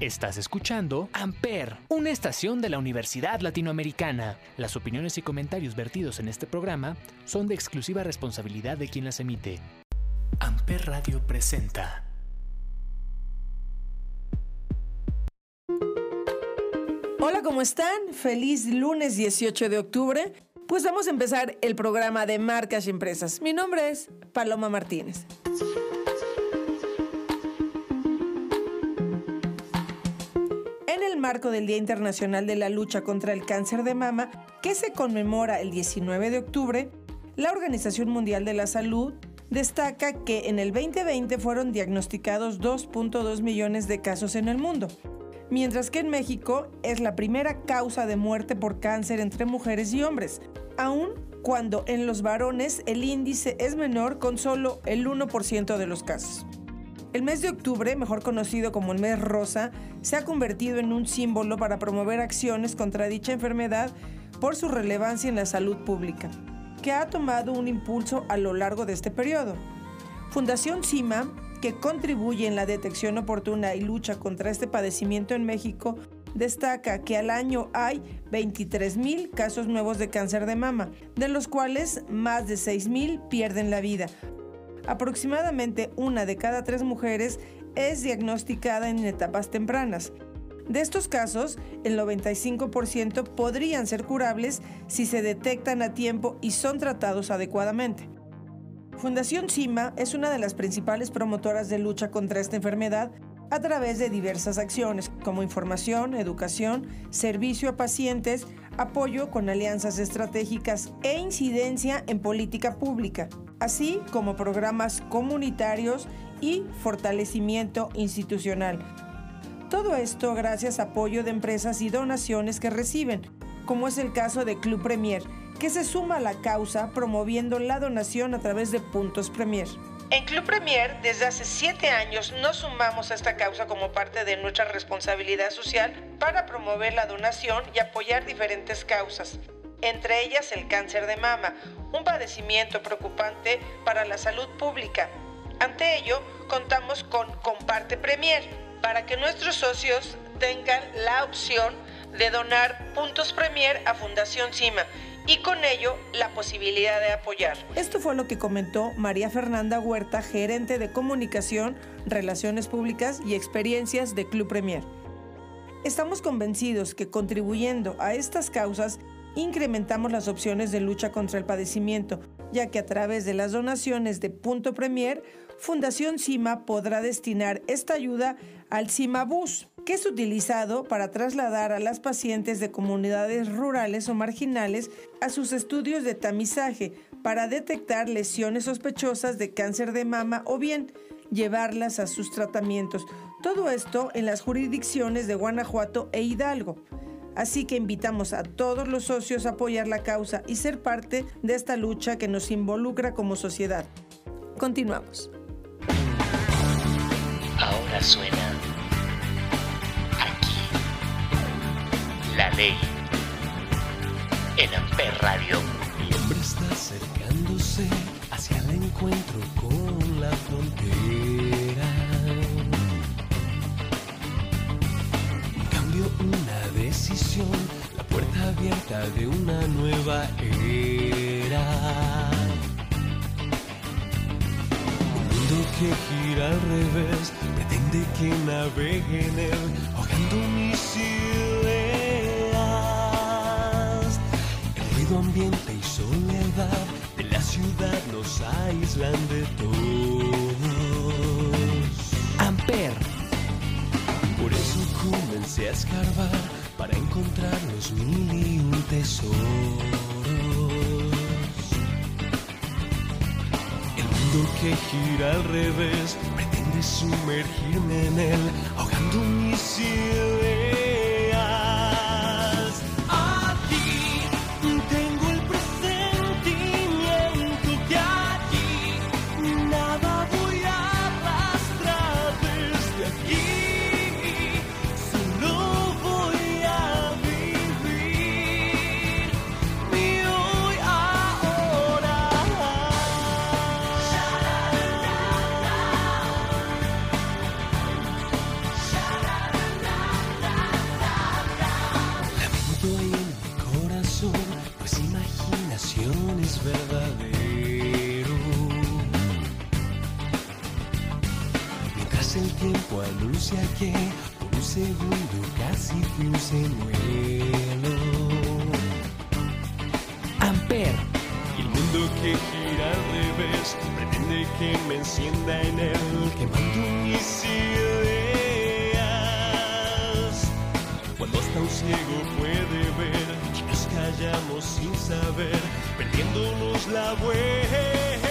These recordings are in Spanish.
Estás escuchando Amper, una estación de la Universidad Latinoamericana. Las opiniones y comentarios vertidos en este programa son de exclusiva responsabilidad de quien las emite. Amper Radio presenta. Hola, ¿cómo están? Feliz lunes 18 de octubre. Pues vamos a empezar el programa de marcas y empresas. Mi nombre es Paloma Martínez. Marco del Día Internacional de la Lucha contra el Cáncer de Mama, que se conmemora el 19 de octubre, la Organización Mundial de la Salud destaca que en el 2020 fueron diagnosticados 2.2 millones de casos en el mundo, mientras que en México es la primera causa de muerte por cáncer entre mujeres y hombres, aun cuando en los varones el índice es menor con solo el 1% de los casos. El mes de octubre, mejor conocido como el mes rosa, se ha convertido en un símbolo para promover acciones contra dicha enfermedad por su relevancia en la salud pública, que ha tomado un impulso a lo largo de este periodo. Fundación CIMA, que contribuye en la detección oportuna y lucha contra este padecimiento en México, destaca que al año hay 23.000 casos nuevos de cáncer de mama, de los cuales más de 6.000 pierden la vida, Aproximadamente una de cada tres mujeres es diagnosticada en etapas tempranas. De estos casos, el 95% podrían ser curables si se detectan a tiempo y son tratados adecuadamente. Fundación CIMA es una de las principales promotoras de lucha contra esta enfermedad a través de diversas acciones como información, educación, servicio a pacientes, apoyo con alianzas estratégicas e incidencia en política pública así como programas comunitarios y fortalecimiento institucional. Todo esto gracias a apoyo de empresas y donaciones que reciben, como es el caso de Club Premier, que se suma a la causa promoviendo la donación a través de Puntos Premier. En Club Premier, desde hace siete años, nos sumamos a esta causa como parte de nuestra responsabilidad social para promover la donación y apoyar diferentes causas, entre ellas el cáncer de mama, un padecimiento preocupante para la salud pública. Ante ello, contamos con Comparte Premier para que nuestros socios tengan la opción de donar puntos Premier a Fundación CIMA y con ello la posibilidad de apoyar. Esto fue lo que comentó María Fernanda Huerta, gerente de comunicación, relaciones públicas y experiencias de Club Premier. Estamos convencidos que contribuyendo a estas causas incrementamos las opciones de lucha contra el padecimiento, ya que a través de las donaciones de Punto Premier, Fundación CIMA podrá destinar esta ayuda al CIMA Bus, que es utilizado para trasladar a las pacientes de comunidades rurales o marginales a sus estudios de tamizaje para detectar lesiones sospechosas de cáncer de mama o bien llevarlas a sus tratamientos. Todo esto en las jurisdicciones de Guanajuato e Hidalgo. Así que invitamos a todos los socios a apoyar la causa y ser parte de esta lucha que nos involucra como sociedad. Continuamos. Ahora suena en Amper Radio. El hombre está acercándose hacia el encuentro con la frontera. Cambio una decisión, la puerta abierta de una nueva era. Un mundo que gira al revés, pretende que navegue en él, ahogando mis nos aíslan de todos. Amper por eso comencé a escarbar para encontrar los mil y un tesoros. El mundo que gira al revés pretende sumergirme en él, ahogando mis ideas. Cuando hasta un ciego puede ver, nos callamos sin saber, perdiéndonos la vuelta.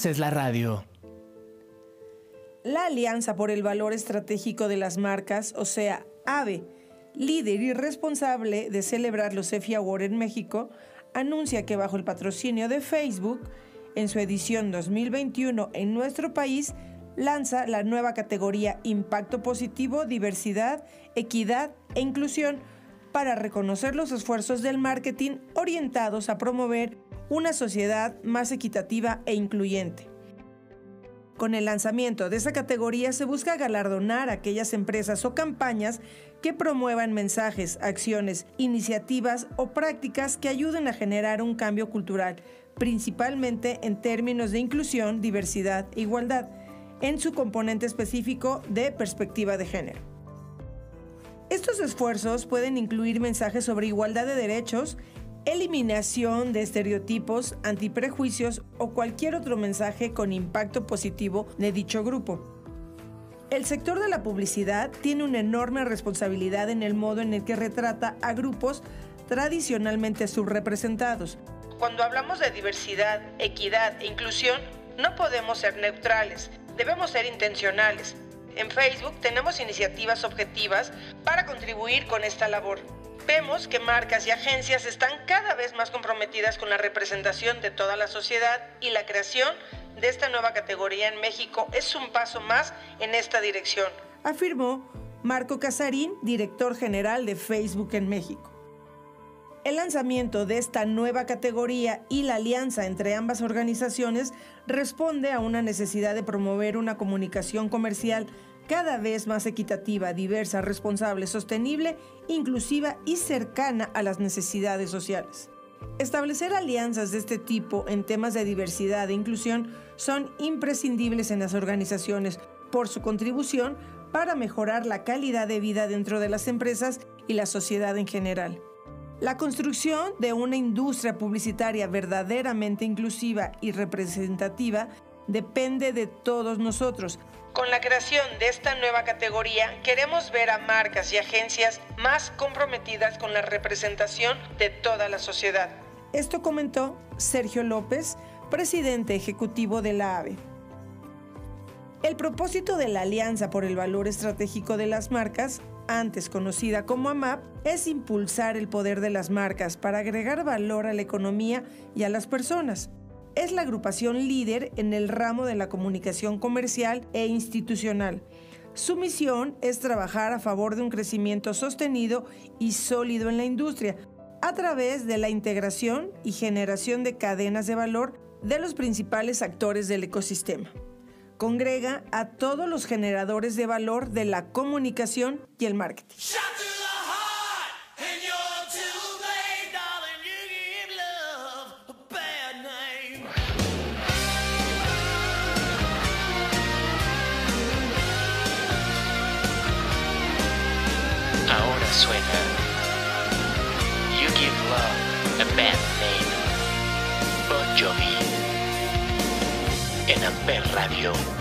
Haces la radio. La Alianza por el Valor Estratégico de las Marcas, o sea, AVE, líder y responsable de celebrar los EFI Award en México, anuncia que bajo el patrocinio de Facebook, en su edición 2021 en nuestro país, lanza la nueva categoría Impacto Positivo, Diversidad, Equidad e Inclusión para reconocer los esfuerzos del marketing orientados a promover una sociedad más equitativa e incluyente. Con el lanzamiento de esa categoría se busca galardonar a aquellas empresas o campañas que promuevan mensajes, acciones, iniciativas o prácticas que ayuden a generar un cambio cultural, principalmente en términos de inclusión, diversidad e igualdad, en su componente específico de perspectiva de género. Estos esfuerzos pueden incluir mensajes sobre igualdad de derechos, eliminación de estereotipos, antiprejuicios o cualquier otro mensaje con impacto positivo de dicho grupo. El sector de la publicidad tiene una enorme responsabilidad en el modo en el que retrata a grupos tradicionalmente subrepresentados. Cuando hablamos de diversidad, equidad e inclusión, no podemos ser neutrales, debemos ser intencionales. En Facebook tenemos iniciativas objetivas para contribuir con esta labor. Vemos que marcas y agencias están cada vez más comprometidas con la representación de toda la sociedad y la creación de esta nueva categoría en México es un paso más en esta dirección, afirmó Marco Casarín, director general de Facebook en México. El lanzamiento de esta nueva categoría y la alianza entre ambas organizaciones responde a una necesidad de promover una comunicación comercial cada vez más equitativa, diversa, responsable, sostenible, inclusiva y cercana a las necesidades sociales. Establecer alianzas de este tipo en temas de diversidad e inclusión son imprescindibles en las organizaciones por su contribución para mejorar la calidad de vida dentro de las empresas y la sociedad en general. La construcción de una industria publicitaria verdaderamente inclusiva y representativa depende de todos nosotros. Con la creación de esta nueva categoría, queremos ver a marcas y agencias más comprometidas con la representación de toda la sociedad. Esto comentó Sergio López, presidente ejecutivo de la AVE. El propósito de la Alianza por el Valor Estratégico de las Marcas, antes conocida como AMAP, es impulsar el poder de las marcas para agregar valor a la economía y a las personas. Es la agrupación líder en el ramo de la comunicación comercial e institucional. Su misión es trabajar a favor de un crecimiento sostenido y sólido en la industria, a través de la integración y generación de cadenas de valor de los principales actores del ecosistema congrega a todos los generadores de valor de la comunicación y el marketing. Amper Radio.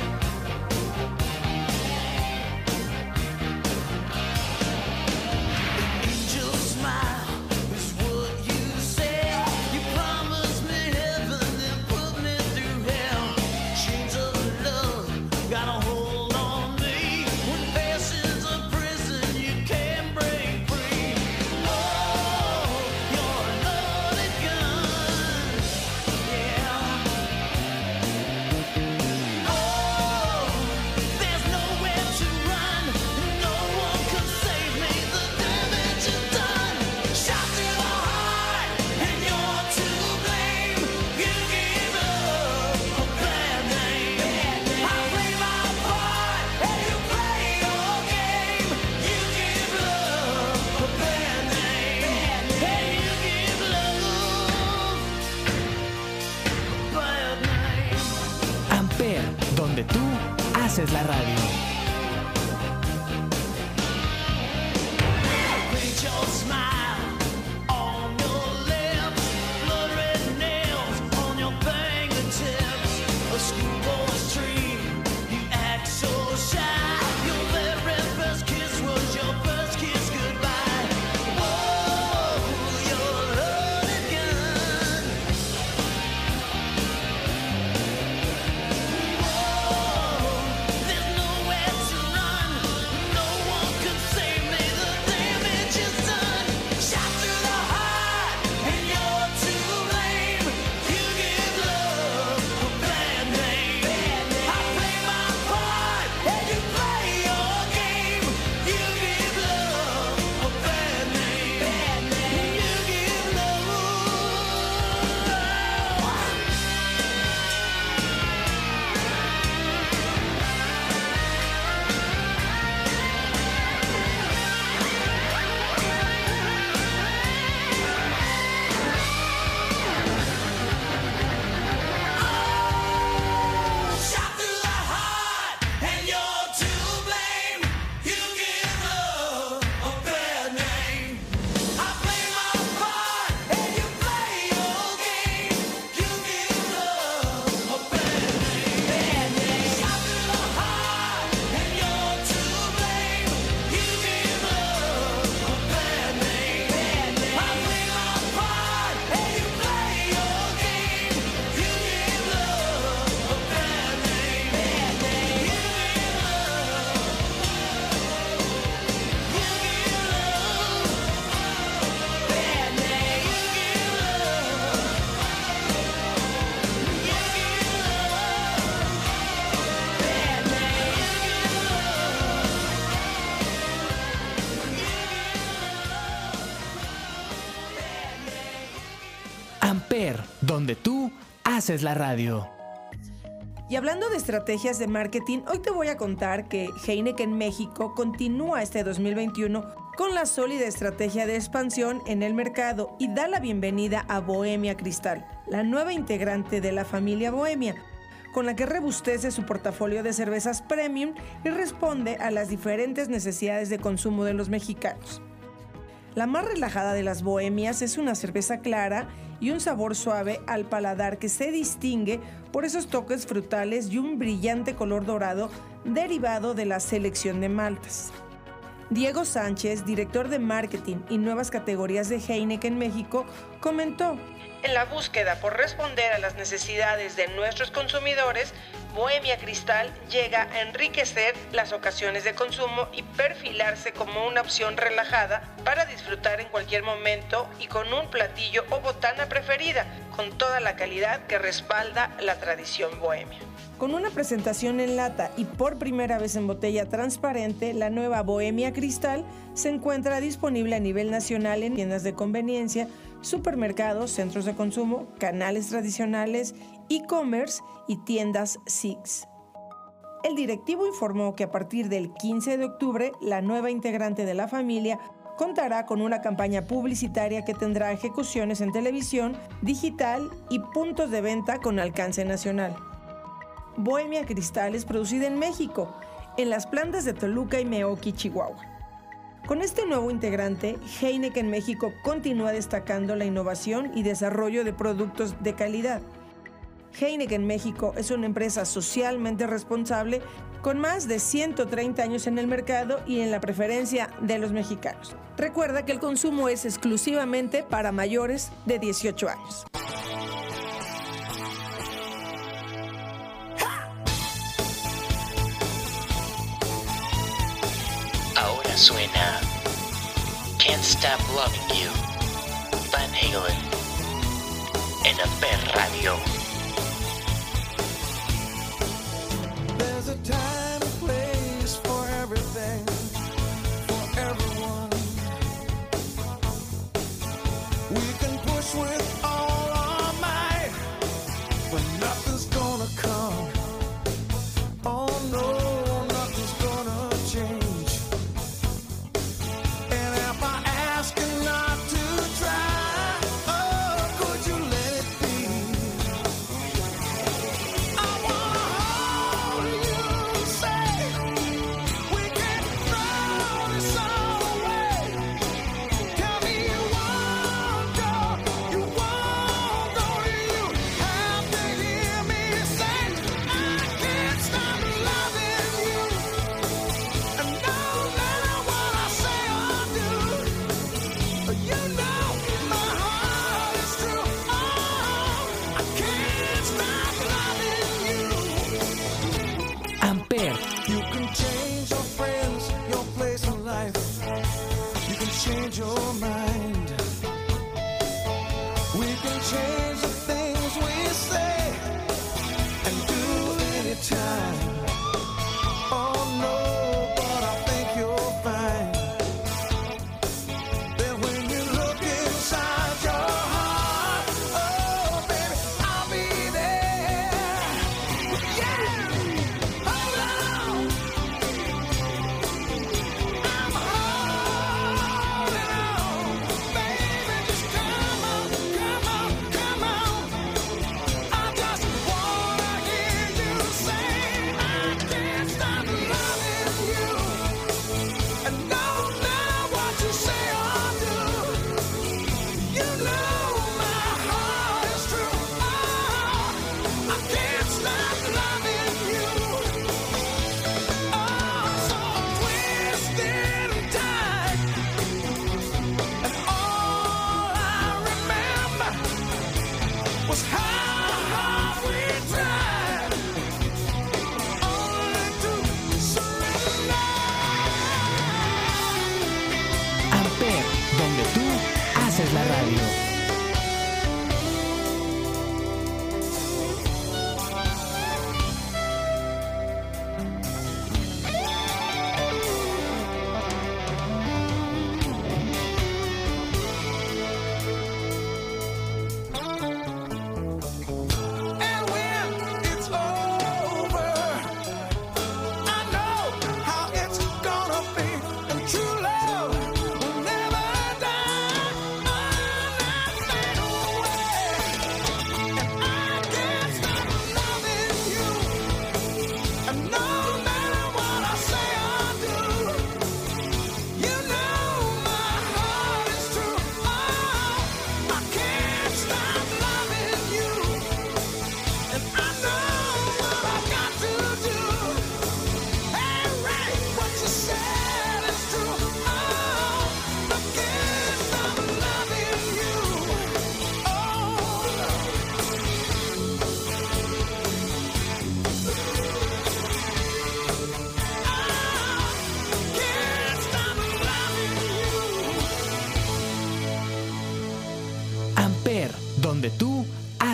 Donde tú haces la radio. Y hablando de estrategias de marketing, hoy te voy a contar que Heineken México continúa este 2021 con la sólida estrategia de expansión en el mercado y da la bienvenida a Bohemia Cristal, la nueva integrante de la familia Bohemia, con la que rebustece su portafolio de cervezas premium y responde a las diferentes necesidades de consumo de los mexicanos. La más relajada de las bohemias es una cerveza clara y un sabor suave al paladar que se distingue por esos toques frutales y un brillante color dorado derivado de la selección de maltas. Diego Sánchez, director de marketing y nuevas categorías de Heineken México, comentó, en la búsqueda por responder a las necesidades de nuestros consumidores, Bohemia Cristal llega a enriquecer las ocasiones de consumo y perfilarse como una opción relajada para disfrutar en cualquier momento y con un platillo o botana preferida, con toda la calidad que respalda la tradición bohemia. Con una presentación en lata y por primera vez en botella transparente, la nueva Bohemia Cristal se encuentra disponible a nivel nacional en tiendas de conveniencia, supermercados, centros de consumo, canales tradicionales, e-commerce y tiendas Six. El directivo informó que a partir del 15 de octubre, la nueva integrante de la familia contará con una campaña publicitaria que tendrá ejecuciones en televisión, digital y puntos de venta con alcance nacional. Bohemia Cristal es producida en México, en las plantas de Toluca y Meoki, Chihuahua. Con este nuevo integrante, Heineken México continúa destacando la innovación y desarrollo de productos de calidad. Heineken México es una empresa socialmente responsable con más de 130 años en el mercado y en la preferencia de los mexicanos. Recuerda que el consumo es exclusivamente para mayores de 18 años. Suena Can't Stop Loving You, Van Halen, en Amper Radio. There's a time and place for everything,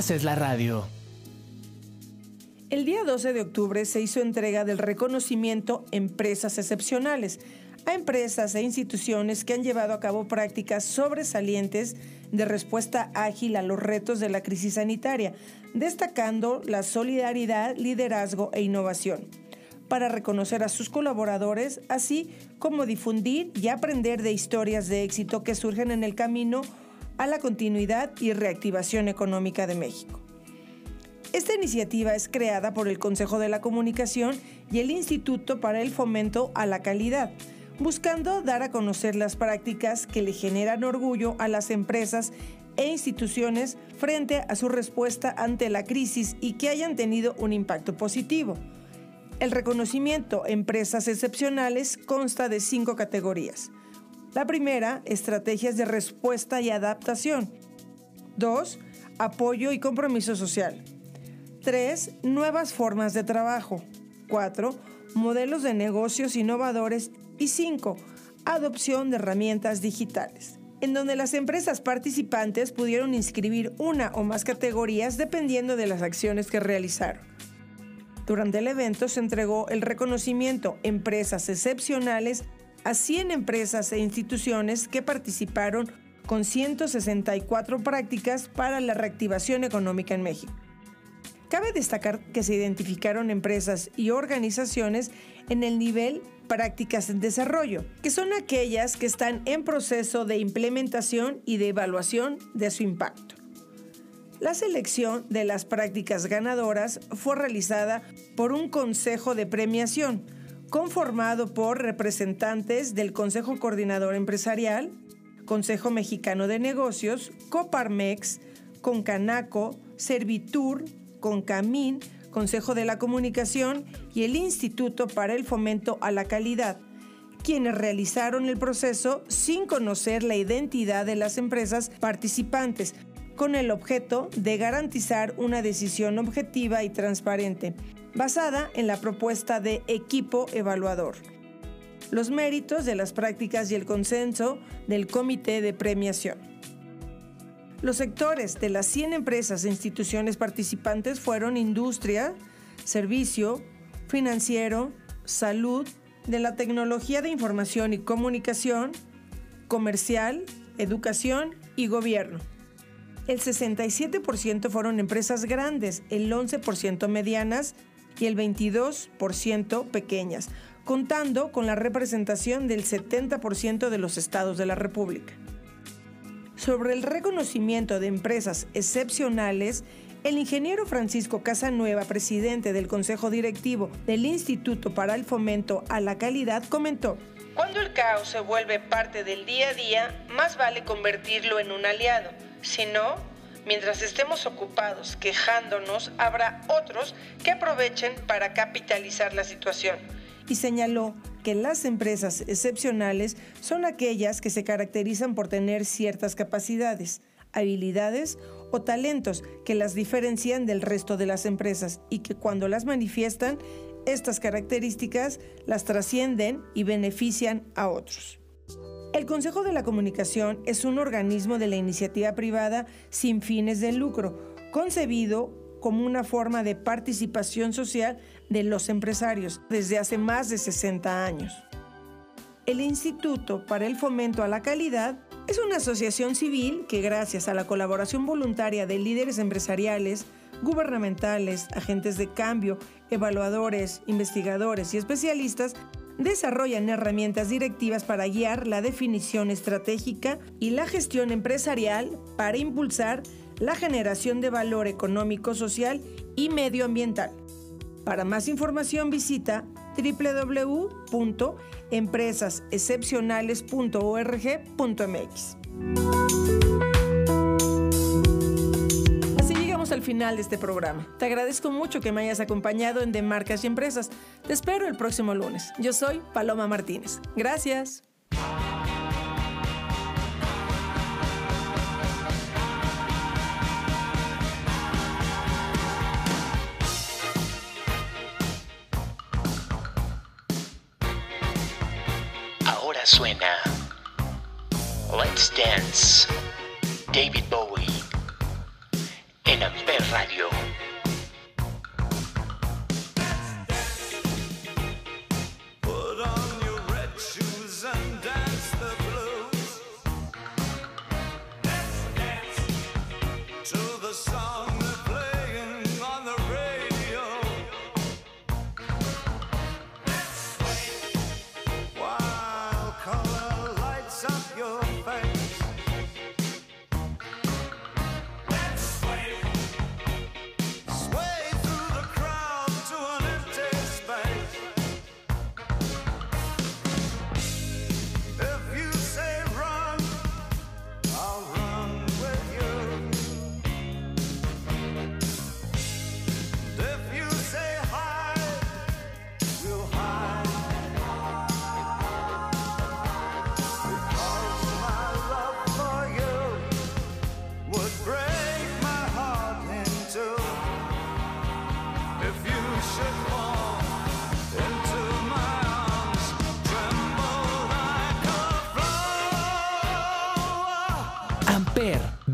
Haces la radio. El día 12 de octubre se hizo entrega del reconocimiento Empresas Excepcionales a empresas e instituciones que han llevado a cabo prácticas sobresalientes de respuesta ágil a los retos de la crisis sanitaria, destacando la solidaridad, liderazgo e innovación para reconocer a sus colaboradores, así como difundir y aprender de historias de éxito que surgen en el camino a la continuidad y reactivación económica de México. Esta iniciativa es creada por el Consejo de la Comunicación y el Instituto para el Fomento a la Calidad, buscando dar a conocer las prácticas que le generan orgullo a las empresas e instituciones frente a su respuesta ante la crisis y que hayan tenido un impacto positivo. El reconocimiento Empresas Excepcionales consta de cinco categorías. La primera, estrategias de respuesta y adaptación. Dos, apoyo y compromiso social. Tres, nuevas formas de trabajo. Cuatro, modelos de negocios innovadores y 5. Adopción de herramientas digitales, en donde las empresas participantes pudieron inscribir una o más categorías dependiendo de las acciones que realizaron. Durante el evento se entregó el reconocimiento Empresas Excepcionales a 100 empresas e instituciones que participaron con 164 prácticas para la reactivación económica en México. Cabe destacar que se identificaron empresas y organizaciones en el nivel prácticas en desarrollo, que son aquellas que están en proceso de implementación y de evaluación de su impacto. La selección de las prácticas ganadoras fue realizada por un consejo de premiación, conformado por representantes del Consejo Coordinador Empresarial, Consejo Mexicano de Negocios, Coparmex, Concanaco, Servitur, Concamín, Consejo de la Comunicación y el Instituto para el Fomento a la Calidad, quienes realizaron el proceso sin conocer la identidad de las empresas participantes, con el objeto de garantizar una decisión objetiva y transparente, basada en la propuesta de equipo evaluador. Los méritos de las prácticas y el consenso del comité de premiación. Los sectores de las 100 empresas e instituciones participantes fueron industria, servicio, financiero, salud, de la tecnología de información y comunicación, comercial, educación y gobierno. El 67% fueron empresas grandes, el 11% medianas y el 22% pequeñas, contando con la representación del 70% de los estados de la República sobre el reconocimiento de empresas excepcionales, el ingeniero Francisco Casanueva, presidente del Consejo Directivo del Instituto para el Fomento a la Calidad, comentó, Cuando el caos se vuelve parte del día a día, más vale convertirlo en un aliado. Si no, mientras estemos ocupados quejándonos, habrá otros que aprovechen para capitalizar la situación. Y señaló que las empresas excepcionales son aquellas que se caracterizan por tener ciertas capacidades, habilidades o talentos que las diferencian del resto de las empresas y que cuando las manifiestan, estas características las trascienden y benefician a otros. El Consejo de la Comunicación es un organismo de la iniciativa privada sin fines de lucro, concebido como una forma de participación social de los empresarios desde hace más de 60 años. El Instituto para el Fomento a la Calidad es una asociación civil que gracias a la colaboración voluntaria de líderes empresariales, gubernamentales, agentes de cambio, evaluadores, investigadores y especialistas, desarrollan herramientas directivas para guiar la definición estratégica y la gestión empresarial para impulsar la generación de valor económico, social y medioambiental. Para más información visita www.empresasexcepcionales.org.mx. al final de este programa. Te agradezco mucho que me hayas acompañado en De Marcas y Empresas. Te espero el próximo lunes. Yo soy Paloma Martínez. Gracias. suena Let's Dance, David Bowie, en Amper Radio.